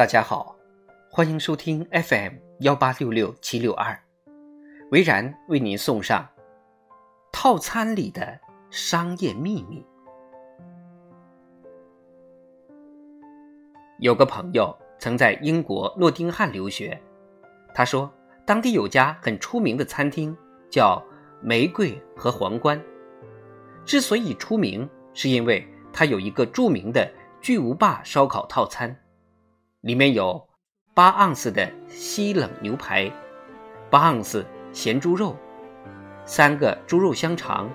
大家好，欢迎收听 FM 幺八六六七六二，维然为您送上套餐里的商业秘密。有个朋友曾在英国诺丁汉留学，他说当地有家很出名的餐厅叫“玫瑰和皇冠”，之所以出名，是因为它有一个著名的巨无霸烧烤套餐。里面有八盎司的西冷牛排，八盎司咸猪肉，三个猪肉香肠，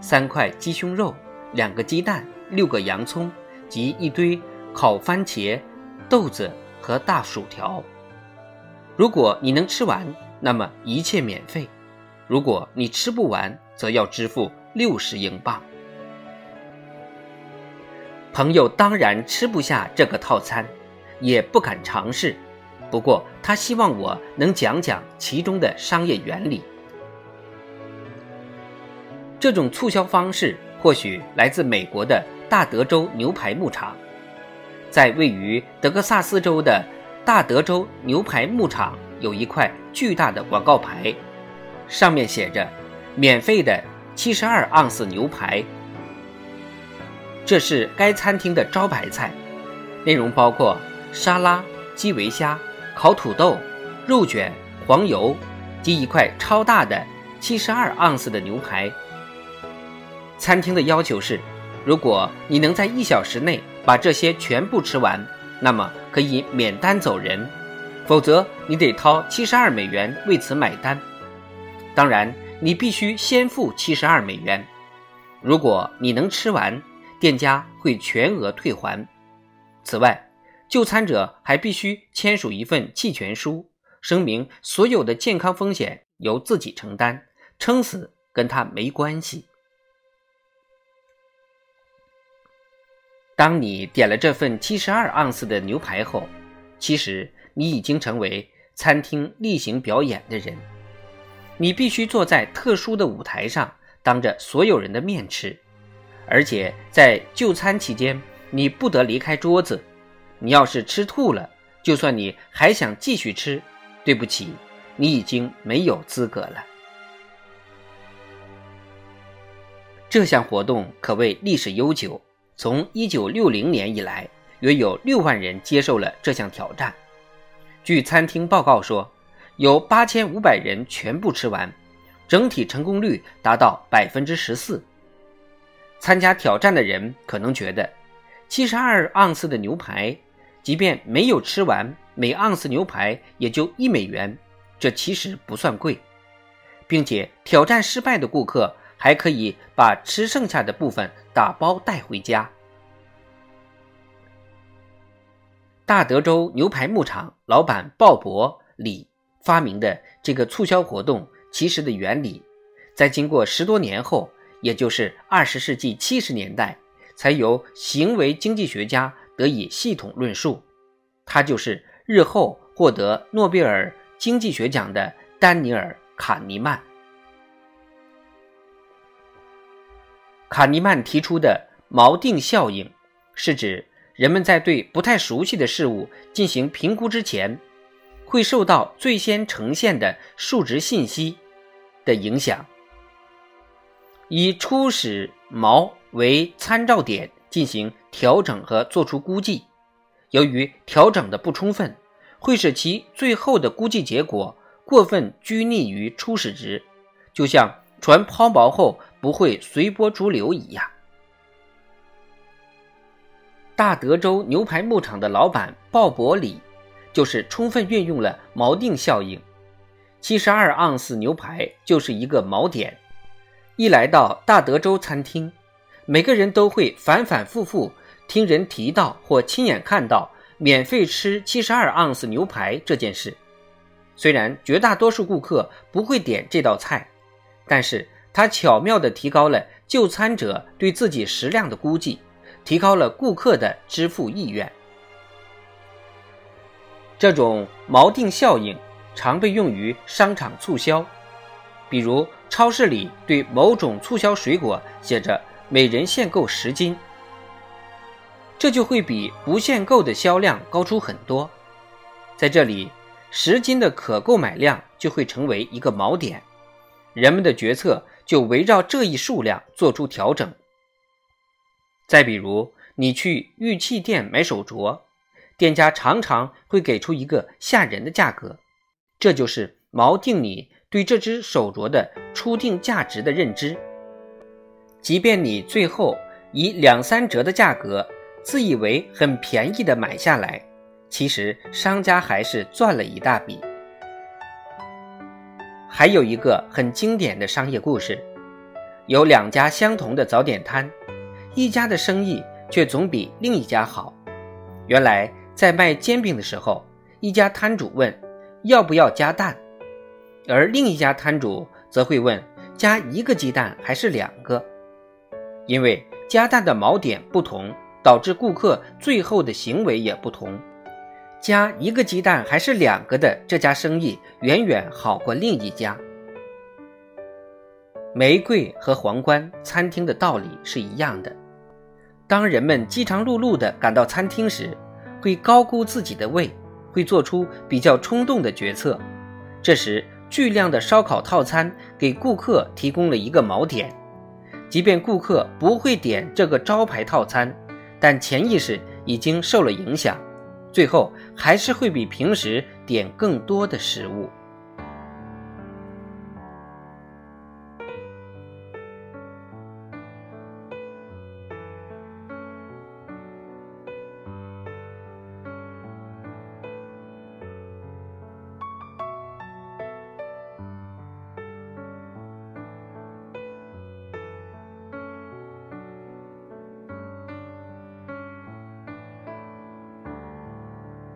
三块鸡胸肉，两个鸡蛋，六个洋葱及一堆烤番茄、豆子和大薯条。如果你能吃完，那么一切免费；如果你吃不完，则要支付六十英镑。朋友当然吃不下这个套餐。也不敢尝试，不过他希望我能讲讲其中的商业原理。这种促销方式或许来自美国的大德州牛排牧场，在位于德克萨斯州的大德州牛排牧场有一块巨大的广告牌，上面写着“免费的七十二盎司牛排”，这是该餐厅的招牌菜，内容包括。沙拉、基围虾、烤土豆、肉卷、黄油及一块超大的七十二盎司的牛排。餐厅的要求是，如果你能在一小时内把这些全部吃完，那么可以免单走人；否则，你得掏七十二美元为此买单。当然，你必须先付七十二美元。如果你能吃完，店家会全额退还。此外，就餐者还必须签署一份弃权书，声明所有的健康风险由自己承担，撑死跟他没关系。当你点了这份七十二盎司的牛排后，其实你已经成为餐厅例行表演的人。你必须坐在特殊的舞台上，当着所有人的面吃，而且在就餐期间，你不得离开桌子。你要是吃吐了，就算你还想继续吃，对不起，你已经没有资格了。这项活动可谓历史悠久，从1960年以来，约有6万人接受了这项挑战。据餐厅报告说，有8500人全部吃完，整体成功率达到百分之十四。参加挑战的人可能觉得，72盎司的牛排。即便没有吃完，每盎司牛排也就一美元，这其实不算贵，并且挑战失败的顾客还可以把吃剩下的部分打包带回家。大德州牛排牧场老板鲍勃李发明的这个促销活动，其实的原理，在经过十多年后，也就是二十世纪七十年代，才由行为经济学家。得以系统论述，他就是日后获得诺贝尔经济学奖的丹尼尔·卡尼曼。卡尼曼提出的锚定效应，是指人们在对不太熟悉的事物进行评估之前，会受到最先呈现的数值信息的影响，以初始锚为参照点。进行调整和做出估计，由于调整的不充分，会使其最后的估计结果过分拘泥于初始值，就像船抛锚后不会随波逐流一样。大德州牛排牧场的老板鲍勃里，就是充分运用了锚定效应。七十二盎司牛排就是一个锚点，一来到大德州餐厅。每个人都会反反复复听人提到或亲眼看到免费吃七十二盎司牛排这件事。虽然绝大多数顾客不会点这道菜，但是他巧妙地提高了就餐者对自己食量的估计，提高了顾客的支付意愿。这种锚定效应常被用于商场促销，比如超市里对某种促销水果写着。每人限购十斤，这就会比不限购的销量高出很多。在这里，十斤的可购买量就会成为一个锚点，人们的决策就围绕这一数量做出调整。再比如，你去玉器店买手镯，店家常常会给出一个吓人的价格，这就是锚定你对这只手镯的初定价值的认知。即便你最后以两三折的价格自以为很便宜的买下来。其实商家还是赚了一大笔。还有一个很经典的商业故事，有两家相同的早点摊，一家的生意却总比另一家好。原来在卖煎饼的时候，一家摊主问要不要加蛋，而另一家摊主则会问加一个鸡蛋还是两个，因为加蛋的锚点不同，导致顾客最后的行为也不同。加一个鸡蛋还是两个的这家生意远远好过另一家。玫瑰和皇冠餐厅的道理是一样的。当人们饥肠辘辘地赶到餐厅时，会高估自己的胃，会做出比较冲动的决策。这时，巨量的烧烤套餐给顾客提供了一个锚点，即便顾客不会点这个招牌套餐，但潜意识已经受了影响。最后还是会比平时点更多的食物。